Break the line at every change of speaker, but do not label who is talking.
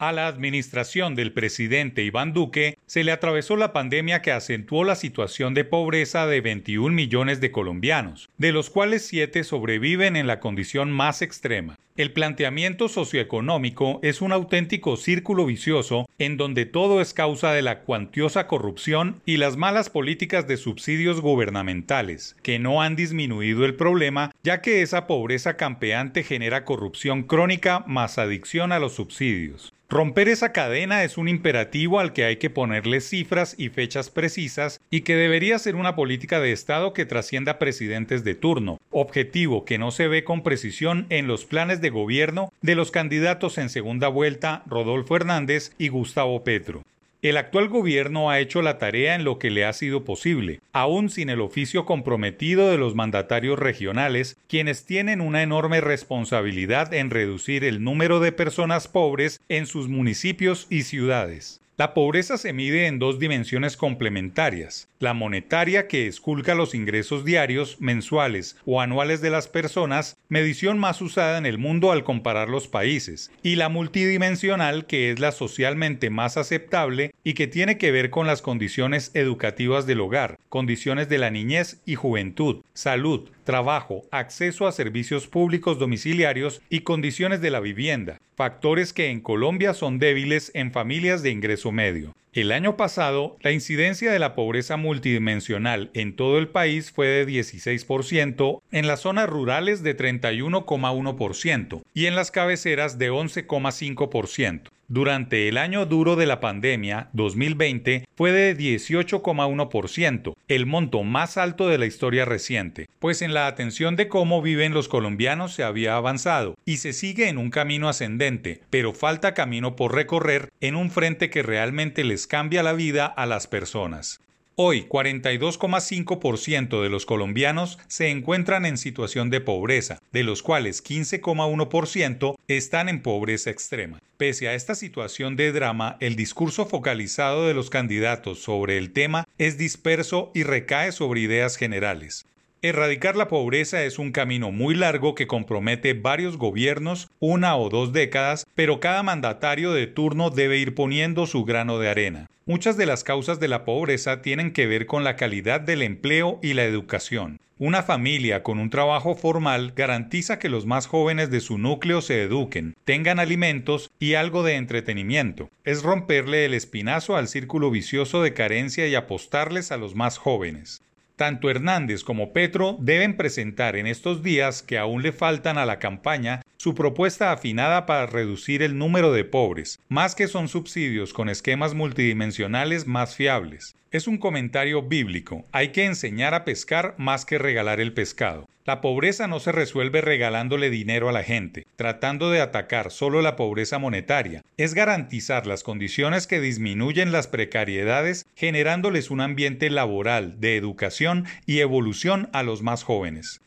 A la administración del presidente Iván Duque se le atravesó la pandemia que acentuó la situación de pobreza de 21 millones de colombianos, de los cuales 7 sobreviven en la condición más extrema. El planteamiento socioeconómico es un auténtico círculo vicioso en donde todo es causa de la cuantiosa corrupción y las malas políticas de subsidios gubernamentales, que no han disminuido el problema, ya que esa pobreza campeante genera corrupción crónica más adicción a los subsidios. Romper esa cadena es un imperativo al que hay que ponerle cifras y fechas precisas y que debería ser una política de Estado que trascienda presidentes de turno, objetivo que no se ve con precisión en los planes de gobierno de los candidatos en segunda vuelta Rodolfo Hernández y Gustavo Petro. El actual gobierno ha hecho la tarea en lo que le ha sido posible, aún sin el oficio comprometido de los mandatarios regionales, quienes tienen una enorme responsabilidad en reducir el número de personas pobres en sus municipios y ciudades. La pobreza se mide en dos dimensiones complementarias, la monetaria que esculca los ingresos diarios, mensuales o anuales de las personas, medición más usada en el mundo al comparar los países, y la multidimensional que es la socialmente más aceptable y que tiene que ver con las condiciones educativas del hogar, condiciones de la niñez y juventud, salud, trabajo, acceso a servicios públicos domiciliarios y condiciones de la vivienda, factores que en Colombia son débiles en familias de ingreso medio. El año pasado, la incidencia de la pobreza multidimensional en todo el país fue de 16%, en las zonas rurales de 31,1% y en las cabeceras de 11,5%. Durante el año duro de la pandemia, 2020, fue de 18,1%, el monto más alto de la historia reciente, pues en la atención de cómo viven los colombianos se había avanzado y se sigue en un camino ascendente, pero falta camino por recorrer en un frente que realmente les cambia la vida a las personas. Hoy, 42,5% de los colombianos se encuentran en situación de pobreza, de los cuales 15,1% están en pobreza extrema. Pese a esta situación de drama, el discurso focalizado de los candidatos sobre el tema es disperso y recae sobre ideas generales. Erradicar la pobreza es un camino muy largo que compromete varios gobiernos, una o dos décadas, pero cada mandatario de turno debe ir poniendo su grano de arena. Muchas de las causas de la pobreza tienen que ver con la calidad del empleo y la educación. Una familia con un trabajo formal garantiza que los más jóvenes de su núcleo se eduquen, tengan alimentos y algo de entretenimiento. Es romperle el espinazo al círculo vicioso de carencia y apostarles a los más jóvenes. Tanto Hernández como Petro deben presentar en estos días que aún le faltan a la campaña su propuesta afinada para reducir el número de pobres, más que son subsidios con esquemas multidimensionales más fiables. Es un comentario bíblico. Hay que enseñar a pescar más que regalar el pescado. La pobreza no se resuelve regalándole dinero a la gente, tratando de atacar solo la pobreza monetaria. Es garantizar las condiciones que disminuyen las precariedades, generándoles un ambiente laboral, de educación y evolución a los más jóvenes.